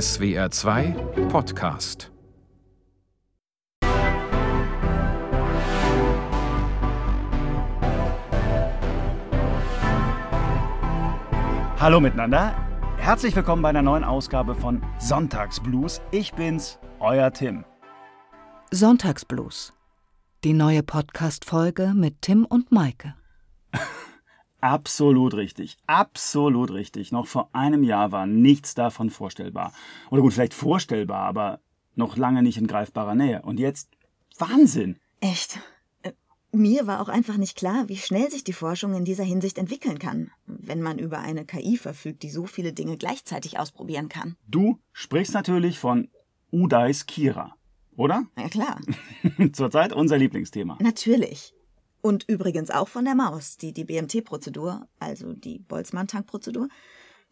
SWR 2 Podcast Hallo miteinander. Herzlich willkommen bei einer neuen Ausgabe von Sonntagsblues. Ich bin's, euer Tim. Sonntagsblues. Die neue Podcast-Folge mit Tim und Maike. Absolut richtig. Absolut richtig. Noch vor einem Jahr war nichts davon vorstellbar. Oder gut, vielleicht vorstellbar, aber noch lange nicht in greifbarer Nähe. Und jetzt Wahnsinn. Echt? Äh, Mir war auch einfach nicht klar, wie schnell sich die Forschung in dieser Hinsicht entwickeln kann, wenn man über eine KI verfügt, die so viele Dinge gleichzeitig ausprobieren kann. Du sprichst natürlich von Udais Kira, oder? Ja klar, Zurzeit unser Lieblingsthema. natürlich. Und übrigens auch von der Maus, die die BMT-Prozedur, also die Boltzmann-Tank-Prozedur,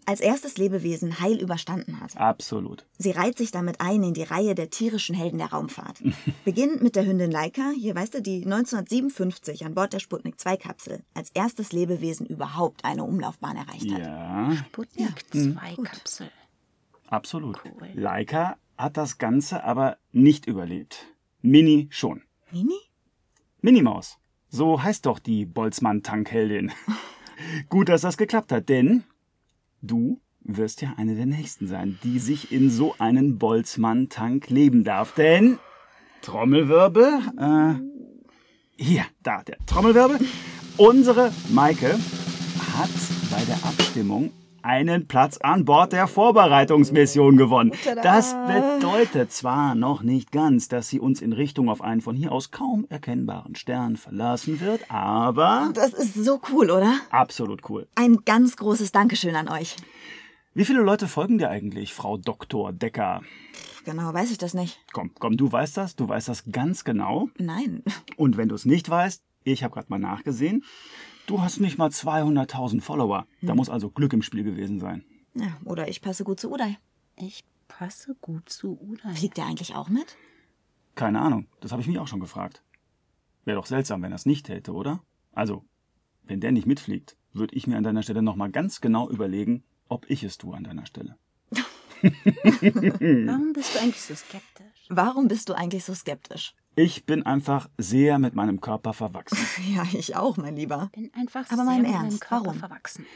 als erstes Lebewesen heil überstanden hat. Absolut. Sie reiht sich damit ein in die Reihe der tierischen Helden der Raumfahrt. Beginnend mit der Hündin Laika, hier weißt du, die 1957 an Bord der Sputnik-2-Kapsel als erstes Lebewesen überhaupt eine Umlaufbahn erreicht hat. Ja, Sputnik 2 Kapsel. absolut. Cool. Leica hat das Ganze aber nicht überlebt. Mini schon. Mini? Minimaus. So heißt doch die Boltzmann-Tankheldin. Gut, dass das geklappt hat, denn du wirst ja eine der nächsten sein, die sich in so einen Boltzmann-Tank leben darf. Denn Trommelwirbel, äh, hier, da, der Trommelwirbel. Unsere Maike hat bei der Abstimmung einen Platz an Bord der Vorbereitungsmission gewonnen. Das bedeutet zwar noch nicht ganz, dass sie uns in Richtung auf einen von hier aus kaum erkennbaren Stern verlassen wird, aber Das ist so cool, oder? absolut cool. Ein ganz großes Dankeschön an euch. Wie viele Leute folgen dir eigentlich, Frau Dr. Decker? Genau, weiß ich das nicht. Komm, komm, du weißt das, du weißt das ganz genau. Nein. Und wenn du es nicht weißt, ich habe gerade mal nachgesehen, du hast nicht mal 200.000 Follower. Da muss also Glück im Spiel gewesen sein. Ja, oder ich passe gut zu Uday. Ich passe gut zu Uday. Fliegt der eigentlich auch mit? Keine Ahnung, das habe ich mich auch schon gefragt. Wäre doch seltsam, wenn er es nicht täte, oder? Also, wenn der nicht mitfliegt, würde ich mir an deiner Stelle nochmal ganz genau überlegen, ob ich es tue an deiner Stelle. Warum bist du eigentlich so skeptisch? Warum bist du eigentlich so skeptisch? Ich bin einfach sehr mit meinem Körper verwachsen. Ja, ich auch, mein Lieber. Bin einfach Aber sehr mal im mit meinem Ernst, Körper warum? verwachsen.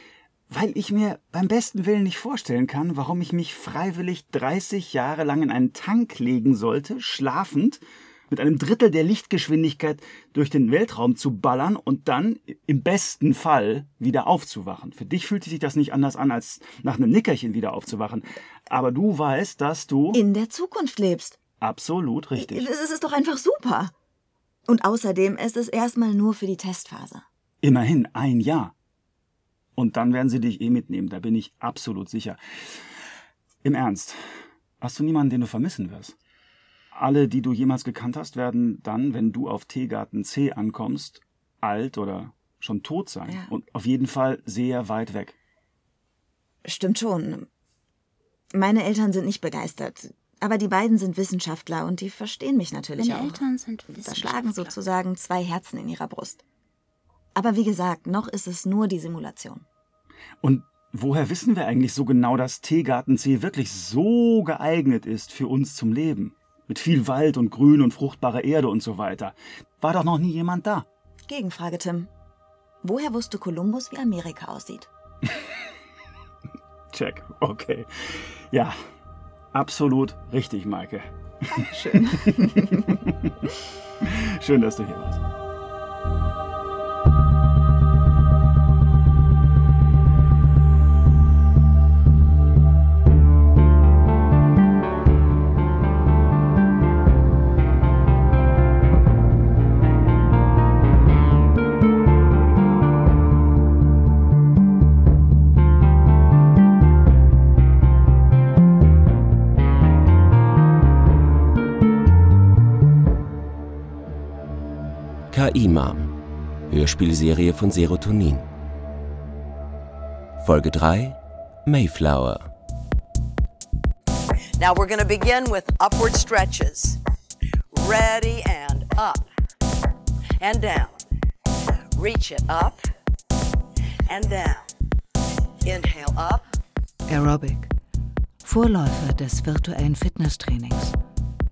Weil ich mir beim besten Willen nicht vorstellen kann, warum ich mich freiwillig 30 Jahre lang in einen Tank legen sollte, schlafend, mit einem Drittel der Lichtgeschwindigkeit durch den Weltraum zu ballern und dann im besten Fall wieder aufzuwachen. Für dich fühlt sich das nicht anders an, als nach einem Nickerchen wieder aufzuwachen. Aber du weißt, dass du In der Zukunft lebst. Absolut richtig. Das ist doch einfach super. Und außerdem ist es erstmal nur für die Testphase. Immerhin ein Jahr. Und dann werden sie dich eh mitnehmen, da bin ich absolut sicher. Im Ernst, hast du niemanden, den du vermissen wirst? Alle, die du jemals gekannt hast, werden dann, wenn du auf Teegarten C ankommst, alt oder schon tot sein. Ja. Und auf jeden Fall sehr weit weg. Stimmt schon. Meine Eltern sind nicht begeistert. Aber die beiden sind Wissenschaftler und die verstehen mich natürlich Meine auch. Eltern sind Da schlagen Wissenschaftler. sozusagen zwei Herzen in ihrer Brust. Aber wie gesagt, noch ist es nur die Simulation. Und woher wissen wir eigentlich so genau, dass Teegarten C wirklich so geeignet ist für uns zum Leben? Mit viel Wald und Grün und fruchtbarer Erde und so weiter. War doch noch nie jemand da. Gegenfrage, Tim. Woher wusste Kolumbus, wie Amerika aussieht? Check, okay. Ja, absolut richtig, Maike. Schön. Schön, dass du hier warst. Hörspielserie von Serotonin. Folge 3 Mayflower. Now we're going to begin with upward stretches. Ready and up and down. Reach it up and down. Inhale up, Aerobic. Vorläufer des virtuellen Fitnesstrainings.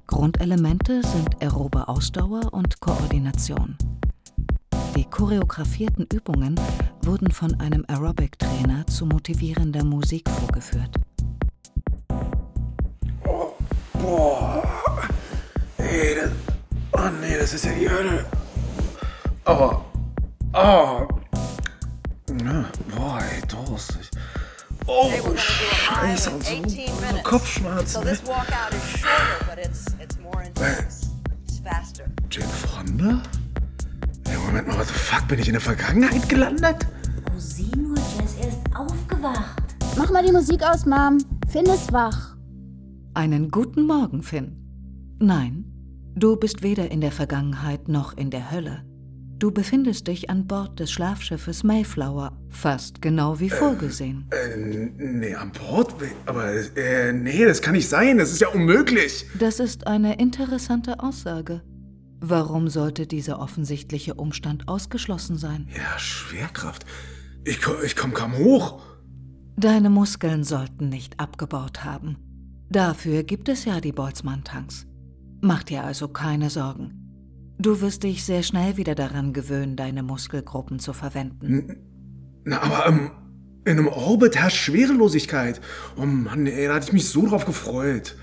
Grundelemente sind aerobe Ausdauer und Koordination. Die choreografierten Übungen wurden von einem Aerobic-Trainer zu motivierender Musik vorgeführt. Boah. Ey, das. Oh nee, das ist ja die Hölle. Aber. Oh. Ja, boah, ey. Oh, do a mile Scheiße. Und so, 18 so minutes. Kopfschmerzen. So ne? this walkout is shorter, but it's it's more intense. It's faster. Jane Fonda? Moment mal, what the fuck? Bin ich in der Vergangenheit gelandet? Oh, sieh nur, Jess, er ist aufgewacht. Mach mal die Musik aus, Mom. Finn ist wach. Einen guten Morgen, Finn. Nein, du bist weder in der Vergangenheit noch in der Hölle. Du befindest dich an Bord des Schlafschiffes Mayflower, fast genau wie vorgesehen. Äh, nee, an Bord? Aber, äh, nee, das kann nicht sein. Das ist ja unmöglich. Das ist eine interessante Aussage. Warum sollte dieser offensichtliche Umstand ausgeschlossen sein? Ja, Schwerkraft. Ich, ich komm kaum hoch. Deine Muskeln sollten nicht abgebaut haben. Dafür gibt es ja die Boltzmann-Tanks. Mach dir also keine Sorgen. Du wirst dich sehr schnell wieder daran gewöhnen, deine Muskelgruppen zu verwenden. Na, aber ähm, in einem Orbit herrscht Schwerelosigkeit. Oh Mann, ey, da hatte ich mich so drauf gefreut.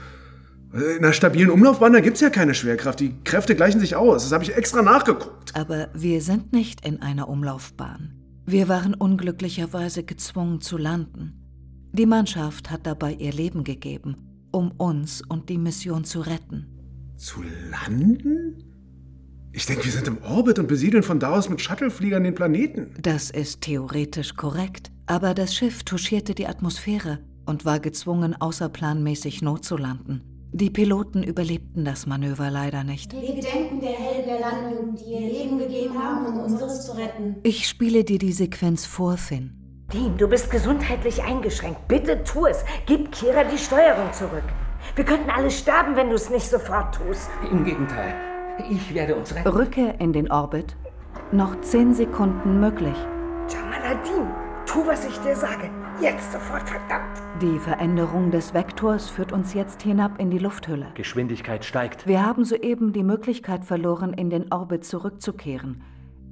Äh, In einer stabilen Umlaufbahn, da gibt's ja keine Schwerkraft. Die Kräfte gleichen sich aus. Das habe ich extra nachgeguckt. Aber wir sind nicht in einer Umlaufbahn. Wir waren unglücklicherweise gezwungen zu landen. Die Mannschaft hat dabei ihr Leben gegeben, um uns und die Mission zu retten. Zu landen? Ich denke, wir sind im Orbit und besiedeln von da aus mit Shuttlefliegern den Planeten. Das ist theoretisch korrekt, aber das Schiff touchierte die Atmosphäre und war gezwungen, außerplanmäßig notzulanden. Die Piloten überlebten das Manöver leider nicht. Wir gedenken der Helden der Landung, die ihr Leben gegeben haben, um unseres zu retten. Ich spiele dir die Sequenz vor, Finn. Dean, du bist gesundheitlich eingeschränkt. Bitte tu es. Gib Kira die Steuerung zurück. Wir könnten alle sterben, wenn du es nicht sofort tust. Im Gegenteil. Ich werde uns retten. Rücke in den Orbit. Noch zehn Sekunden möglich. Jamaladin, tu, was ich dir sage. Jetzt sofort, verdammt. Die Veränderung des Vektors führt uns jetzt hinab in die Lufthülle. Geschwindigkeit steigt. Wir haben soeben die Möglichkeit verloren, in den Orbit zurückzukehren.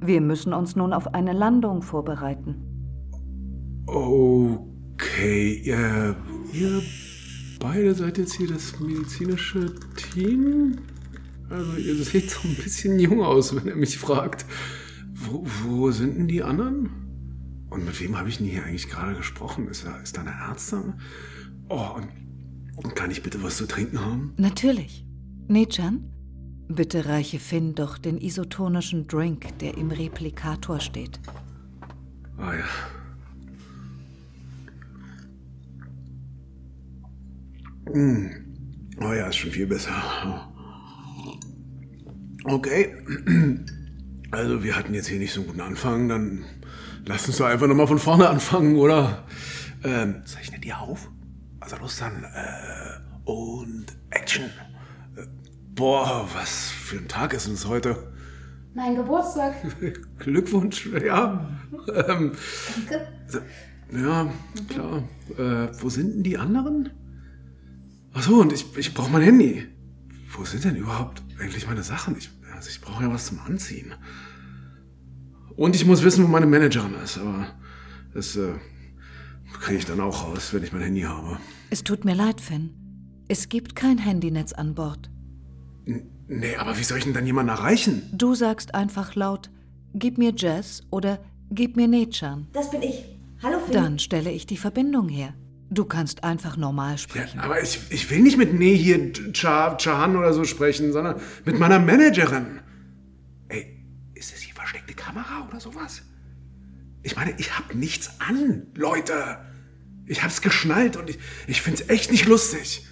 Wir müssen uns nun auf eine Landung vorbereiten. Okay, äh, ihr beide seid jetzt hier das medizinische Team? Also ihr seht so ein bisschen jung aus, wenn er mich fragt. Wo, wo sind denn die anderen? Und mit wem habe ich denn hier eigentlich gerade gesprochen? Ist da, ist da eine Ärztin? Oh, und, und kann ich bitte was zu trinken haben? Natürlich. Nechan, bitte reiche Finn doch den isotonischen Drink, der im Replikator steht. Ah ja. Hm. Oh ja, ist schon viel besser. Okay. Also wir hatten jetzt hier nicht so einen guten Anfang, dann lass uns doch einfach nochmal von vorne anfangen, oder? Ähm, zeichnet ihr auf? Also los dann. Äh, und Action. Äh, boah, was für ein Tag ist es heute? Mein Geburtstag. Glückwunsch, ja. Ähm, Danke. ja, klar. Äh, wo sind denn die anderen? Ach so, und ich, ich brauche mein Handy. Wo sind denn überhaupt eigentlich meine Sachen? Ich, also ich brauche ja was zum Anziehen. Und ich muss wissen, wo meine Managerin ist, aber das äh, kriege ich dann auch raus, wenn ich mein Handy habe. Es tut mir leid, Finn. Es gibt kein Handynetz an Bord. Nee, aber wie soll ich denn dann jemanden erreichen? Du sagst einfach laut, gib mir Jess oder gib mir Nechan. Das bin ich. Hallo, Finn. Dann stelle ich die Verbindung her. Du kannst einfach normal sprechen. Aber ich, ich will nicht mit Nee hier Cha, Chahan oder so sprechen, sondern mit meiner Managerin. Versteckte Kamera oder sowas? Ich meine, ich hab nichts an, Leute. Ich hab's geschnallt und ich, ich find's echt nicht lustig.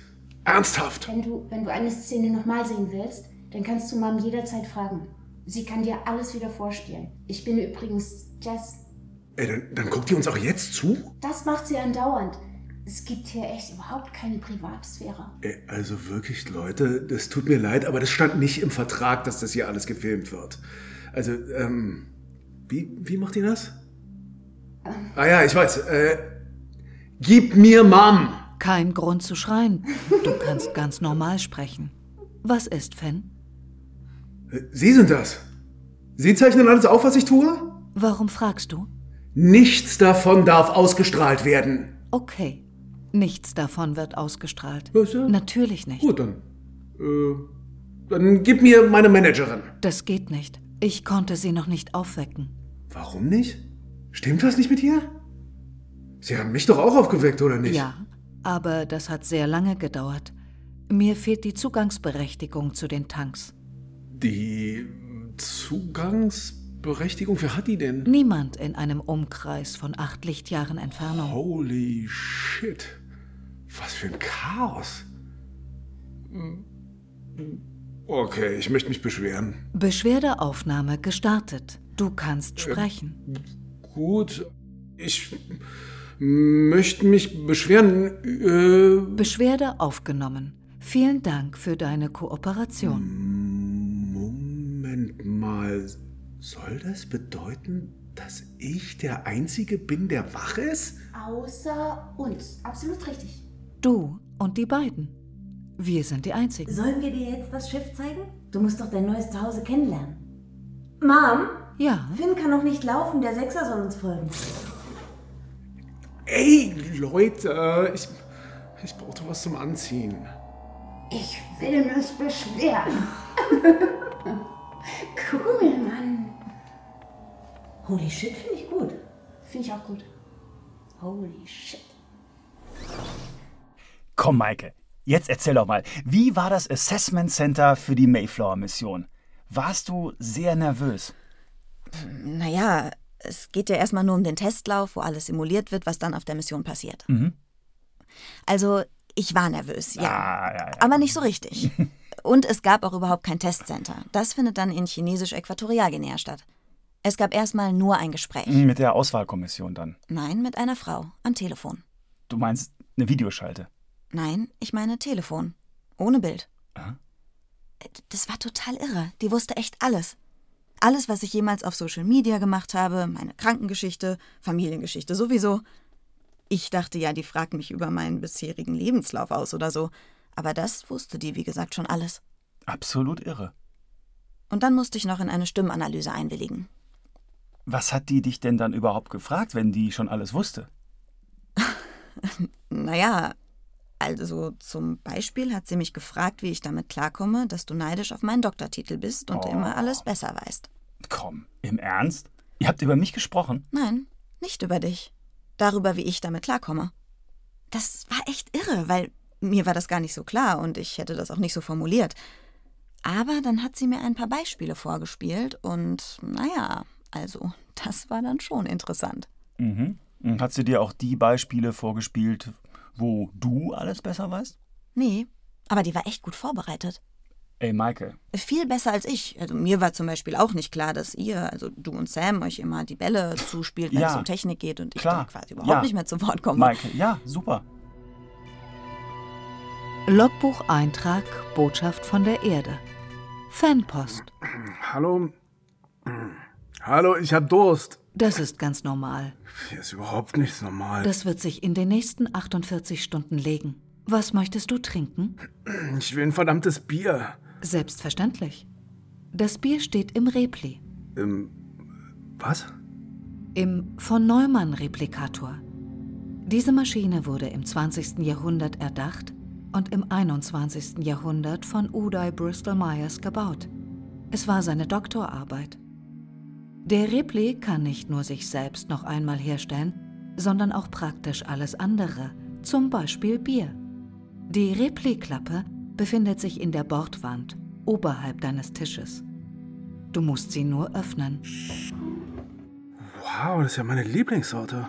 Ernsthaft. Wenn du, wenn du eine Szene nochmal sehen willst, dann kannst du Mom jederzeit fragen. Sie kann dir alles wieder vorspielen. Ich bin übrigens Jess. Ey, dann, dann guckt ihr uns auch jetzt zu? Das macht sie andauernd. Es gibt hier echt überhaupt keine Privatsphäre. Ey, also wirklich, Leute, das tut mir leid, aber das stand nicht im Vertrag, dass das hier alles gefilmt wird. Also, ähm, wie, wie macht ihr das? Ah ja, ich weiß. Äh, gib mir Mom. Kein Grund zu schreien. Du kannst ganz normal sprechen. Was ist, Finn? Sie sind das. Sie zeichnen alles auf, was ich tue? Warum fragst du? Nichts davon darf ausgestrahlt werden. Okay. Nichts davon wird ausgestrahlt. Was, ja? Natürlich nicht. Gut, dann. Äh, dann gib mir meine Managerin. Das geht nicht. Ich konnte sie noch nicht aufwecken. Warum nicht? Stimmt was nicht mit ihr? Sie haben mich doch auch aufgeweckt, oder nicht? Ja, aber das hat sehr lange gedauert. Mir fehlt die Zugangsberechtigung zu den Tanks. Die Zugangsberechtigung, wer hat die denn? Niemand in einem Umkreis von acht Lichtjahren Entfernung. Holy shit. Was für ein Chaos. Okay, ich möchte mich beschweren. Beschwerdeaufnahme gestartet. Du kannst sprechen. Gut, ich möchte mich beschweren. Äh, Beschwerde aufgenommen. Vielen Dank für deine Kooperation. Moment mal. Soll das bedeuten, dass ich der Einzige bin, der wach ist? Außer uns. Absolut richtig. Du und die beiden. Wir sind die Einzigen. Sollen wir dir jetzt das Schiff zeigen? Du musst doch dein neues Zuhause kennenlernen. Mom? Ja? Finn kann noch nicht laufen, der Sechser soll uns folgen. Ey, Leute, ich, ich brauchte was zum Anziehen. Ich will mich beschweren. cool, Mann. Holy shit, finde ich gut. Finde ich auch gut. Holy shit. Komm, Maike, jetzt erzähl doch mal, wie war das Assessment Center für die Mayflower-Mission? Warst du sehr nervös? Naja, es geht ja erstmal nur um den Testlauf, wo alles simuliert wird, was dann auf der Mission passiert. Mhm. Also, ich war nervös, ja. Ah, ja, ja. Aber nicht so richtig. Und es gab auch überhaupt kein Testcenter. Das findet dann in Chinesisch-Äquatorialguinea statt. Es gab erstmal nur ein Gespräch. Mit der Auswahlkommission dann. Nein, mit einer Frau. Am Telefon. Du meinst eine Videoschalte? Nein, ich meine Telefon. Ohne Bild. Aha. Das war total irre. Die wusste echt alles. Alles, was ich jemals auf Social Media gemacht habe, meine Krankengeschichte, Familiengeschichte sowieso. Ich dachte ja, die fragt mich über meinen bisherigen Lebenslauf aus oder so. Aber das wusste die, wie gesagt, schon alles. Absolut irre. Und dann musste ich noch in eine Stimmanalyse einwilligen. Was hat die dich denn dann überhaupt gefragt, wenn die schon alles wusste? Naja, also zum Beispiel hat sie mich gefragt, wie ich damit klarkomme, dass du neidisch auf meinen Doktortitel bist und Oh. immer alles besser weißt. Komm, im Ernst? Ihr habt über mich gesprochen? Nein, nicht über dich. Darüber, wie ich damit klarkomme. Das war echt irre, weil mir war das gar nicht so klar und ich hätte das auch nicht so formuliert. Aber dann hat sie mir ein paar Beispiele vorgespielt und naja, also das war dann schon interessant. Mhm. Hat sie dir auch die Beispiele vorgespielt, wo du alles besser weißt? Nee, aber die war echt gut vorbereitet. Ey, Maike, Viel besser als ich. Also mir war zum Beispiel auch nicht klar, dass ihr, also du und Sam, euch immer die Bälle zuspielt, wenn Ja, es um Technik geht und ich klar. dann quasi überhaupt Ja. nicht mehr zu Wort komme. Maike, ja, super. Logbucheintrag Botschaft von der Erde. Fanpost. Hallo? Hallo, ich hab Durst. Das ist ganz normal. Hier ist überhaupt nichts normal. Das wird sich in den nächsten 48 Stunden legen. Was möchtest du trinken? ich will ein verdammtes Bier. Selbstverständlich. Das Bier steht im Repli, Ähm, was? im von Neumann Replikator. Diese Maschine wurde im 20. Jahrhundert erdacht und im 21. Jahrhundert von Uday Bristol Myers gebaut. Es war seine Doktorarbeit. Der Repli kann nicht nur sich selbst noch einmal herstellen, sondern auch praktisch alles andere, zum Beispiel Bier. Die Repli-Klappe befindet sich in der Bordwand oberhalb deines Tisches. Du musst sie nur öffnen. Wow, das ist ja meine Lieblingssorte.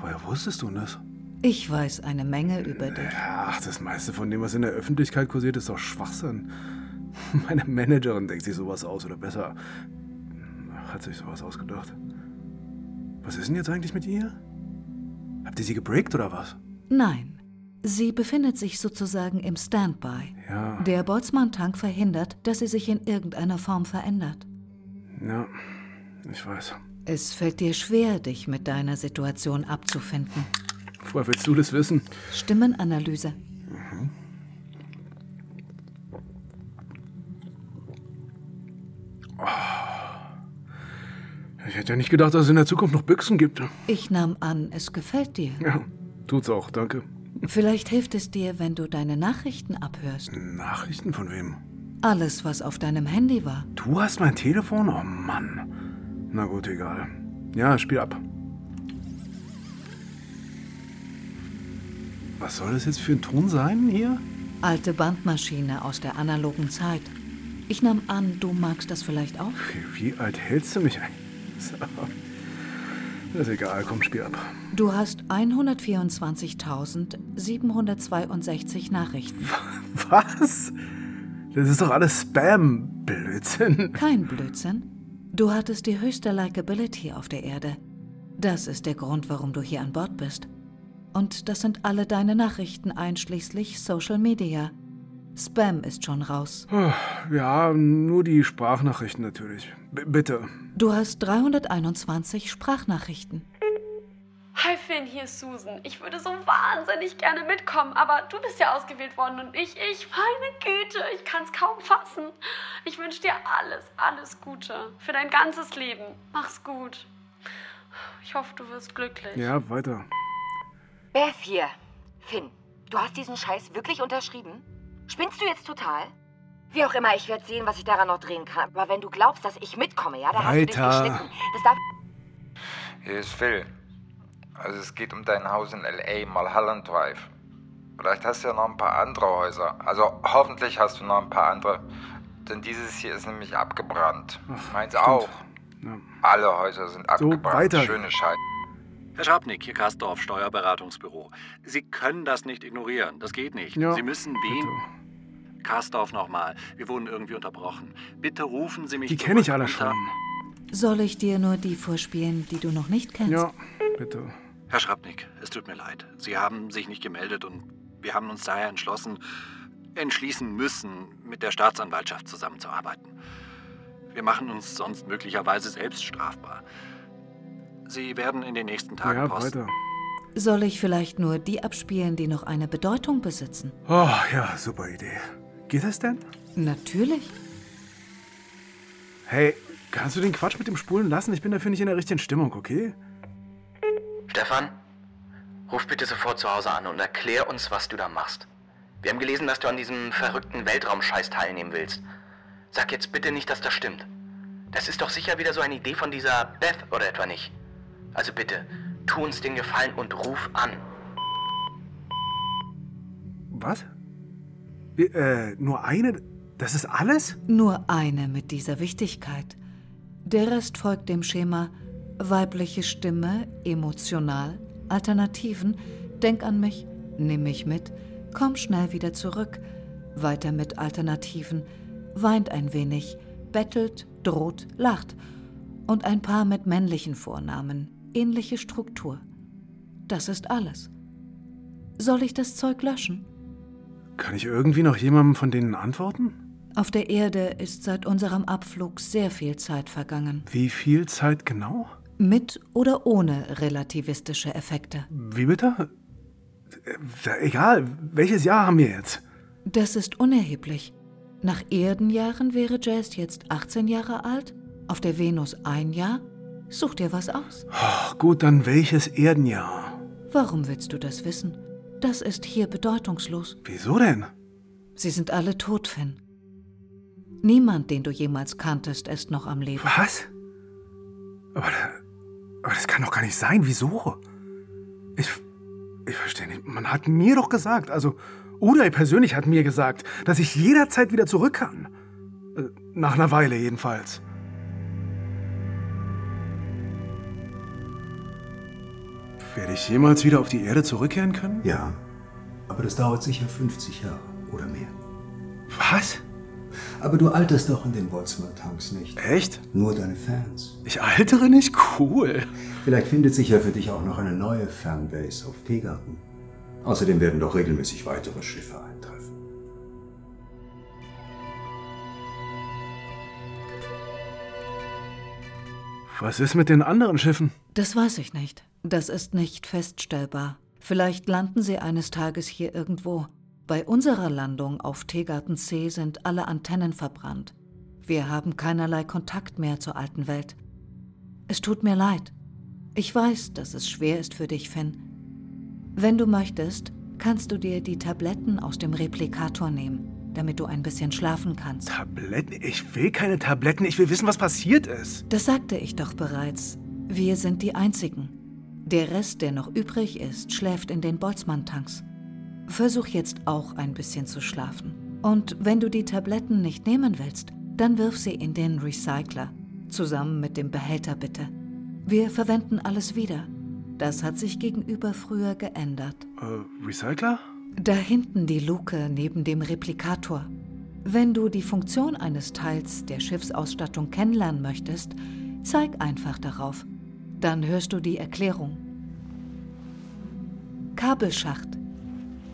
Woher wusstest du das? Ich weiß eine Menge über dich. Ach, das meiste von dem, was in der Öffentlichkeit kursiert, ist doch Schwachsinn. Meine Managerin denkt sich sowas aus, oder besser, hat sich sowas ausgedacht. Was ist denn jetzt eigentlich mit ihr? Habt ihr sie gebreakt oder was? Nein, sie befindet sich sozusagen im Standby. Ja. Der Boltzmann-Tank verhindert, dass sie sich in irgendeiner Form verändert. Ja, ich weiß. Es fällt dir schwer, dich mit deiner Situation abzufinden. Woher willst du das wissen? Stimmenanalyse. Ich hätte ja nicht gedacht, dass es in der Zukunft noch Büchsen gibt. Ich nahm an, es gefällt dir. Ja, tut's auch, danke. Vielleicht hilft es dir, wenn du deine Nachrichten abhörst. Nachrichten von wem? Alles, was auf deinem Handy war. Du hast mein Telefon? Oh Mann. Na gut, egal. Ja, spiel ab. Was soll das jetzt für ein Ton sein hier? Alte Bandmaschine aus der analogen Zeit. Ich nahm an, du magst das vielleicht auch? Wie, wie alt hältst du mich eigentlich? Das ist egal, komm, spiel ab. Du hast 124.762 Nachrichten. Was? Das ist doch alles Spam. Blödsinn. Kein Blödsinn. Du hattest die höchste Likability auf der Erde. Das ist der Grund, warum du hier an Bord bist. Und das sind alle deine Nachrichten einschließlich Social Media. Spam ist schon raus. Ja, nur die Sprachnachrichten natürlich. B bitte. Du hast 321 Sprachnachrichten. Hi Finn, hier ist Susan. Ich würde so wahnsinnig gerne mitkommen, aber du bist ja ausgewählt worden und ich, ich, meine Güte, ich kann es kaum fassen. Ich wünsche dir alles, alles Gute für dein ganzes Leben. Mach's gut. Ich hoffe, du wirst glücklich. Ja, weiter. Beth hier. Finn, du hast diesen Scheiß wirklich unterschrieben? Spinnst du jetzt total? Wie auch immer, ich werde sehen, was ich daran noch drehen kann. Aber wenn du glaubst, dass ich mitkomme, ja, dann Weiter. hast du dich geschnitten. Das darf... Hier ist Phil. Also es geht um dein Haus in L.A., Mulholland Drive. Vielleicht hast du ja noch ein paar andere Häuser. Also hoffentlich hast du noch ein paar andere. Denn dieses hier ist nämlich abgebrannt. Meins stimmt. auch. Ja. Alle Häuser sind abgebrannt. weiter. Schöne Scheiße. Herr Schabnick, hier Kastorf, Steuerberatungsbüro. Sie können das nicht ignorieren. Das geht nicht. Ja, Sie müssen wen? Kastorf nochmal. Wir wurden irgendwie unterbrochen. Bitte rufen Sie mich Die kenne ich alle schon. Soll ich dir nur die vorspielen, die du noch nicht kennst? Ja, bitte. Herr Schrapnick, es tut mir leid. Sie haben sich nicht gemeldet und wir haben uns daher entschlossen, entschließen müssen, mit der Staatsanwaltschaft zusammenzuarbeiten. Wir machen uns sonst möglicherweise selbst strafbar. Sie werden in den nächsten Tagen Ja, Post. weiter. Soll ich vielleicht nur die abspielen, die noch eine Bedeutung besitzen? Oh, ja, super Idee. Geht das denn? Natürlich. Hey, kannst du den Quatsch mit dem Spulen lassen? Ich bin dafür nicht in der richtigen Stimmung, okay? Stefan, ruf bitte sofort zu Hause an und erklär uns, was du da machst. Wir haben gelesen, dass du an diesem verrückten Weltraumscheiß teilnehmen willst. Sag jetzt bitte nicht, dass das stimmt. Das ist doch sicher wieder so eine Idee von dieser Beth oder etwa nicht. Also bitte, tu uns den Gefallen und ruf an. Was? Äh, nur eine? Das ist alles? Nur eine mit dieser Wichtigkeit. Der Rest folgt dem Schema weibliche Stimme, emotional, Alternativen, denk an mich, nimm mich mit, komm schnell wieder zurück, weiter mit Alternativen, weint ein wenig, bettelt, droht, lacht und ein paar mit männlichen Vornamen, ähnliche Struktur. Das ist alles. Soll ich das Zeug löschen? Kann ich irgendwie noch jemandem von denen antworten? Auf der Erde ist seit unserem Abflug sehr viel Zeit vergangen. Wie viel Zeit genau? Mit oder ohne relativistische Effekte. Wie bitte? Äh, Egal, welches Jahr haben wir jetzt? Das ist unerheblich. Nach Erdenjahren wäre Jazz jetzt 18 Jahre alt, auf der Venus ein Jahr. Such dir was aus. Ach, gut, dann welches Erdenjahr? Warum willst du das wissen? Das ist hier bedeutungslos. Wieso denn? Sie sind alle tot, Finn. Niemand, den du jemals kanntest, ist noch am Leben. Was? Aber, aber das kann doch gar nicht sein. Wieso? Ich, ich verstehe nicht. Man hat mir doch gesagt, also Uday persönlich hat mir gesagt, dass ich jederzeit wieder zurück kann. Äh, Nach einer Weile jedenfalls. Werde ich jemals wieder auf die Erde zurückkehren können? Ja, aber das dauert sicher 50 Jahre oder mehr. Was? Aber du alterst doch in den Boltzmann-Tanks nicht. Echt? Nur deine Fans. Ich altere nicht? Cool. Vielleicht findet sich ja für dich auch noch eine neue Fanbase auf Teegarten. Außerdem werden doch regelmäßig weitere Schiffe eintreffen. Was ist mit den anderen Schiffen? Das weiß ich nicht. Das ist nicht feststellbar. Vielleicht landen sie eines Tages hier irgendwo. Bei unserer Landung auf Teegarten C sind alle Antennen verbrannt. Wir haben keinerlei Kontakt mehr zur alten Welt. Es tut mir leid. Ich weiß, dass es schwer ist für dich, Finn. Wenn du möchtest, kannst du dir die Tabletten aus dem Replikator nehmen, damit du ein bisschen schlafen kannst. Tabletten? Ich will keine Tabletten, ich will wissen, was passiert ist. Das sagte ich doch bereits. Wir sind die Einzigen. Der Rest, der noch übrig ist, schläft in den Boltzmann-Tanks. Versuch jetzt auch ein bisschen zu schlafen. Und wenn du die Tabletten nicht nehmen willst, dann wirf sie in den Recycler. Zusammen mit dem Behälter bitte. Wir verwenden alles wieder. Das hat sich gegenüber früher geändert. Äh, Recycler? Da hinten die Luke neben dem Replikator. Wenn du die Funktion eines Teils der Schiffsausstattung kennenlernen möchtest, zeig einfach darauf. Dann hörst du die Erklärung. Kabelschacht.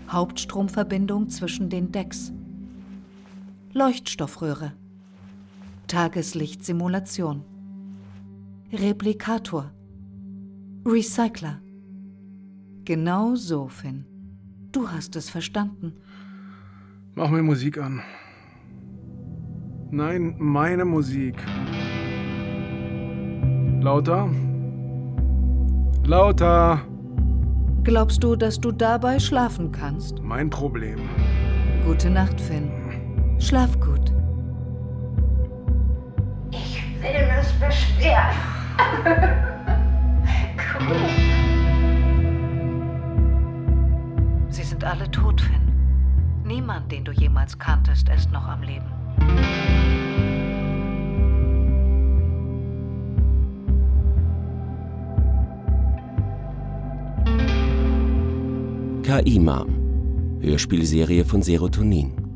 Hauptstromverbindung zwischen den Decks. Leuchtstoffröhre. Tageslichtsimulation. Replikator. Recycler. Genau so, Finn. Du hast es verstanden. Mach mir Musik an. Nein, meine Musik. Lauter? Lauter! Glaubst du, dass du dabei schlafen kannst? Mein Problem. Gute Nacht, Finn. Schlaf gut. Ich will mich beschweren. cool. Alle tot, Finn. Niemand, den du jemals kanntest, ist noch am Leben. Mom. Hörspielserie von Serotonin.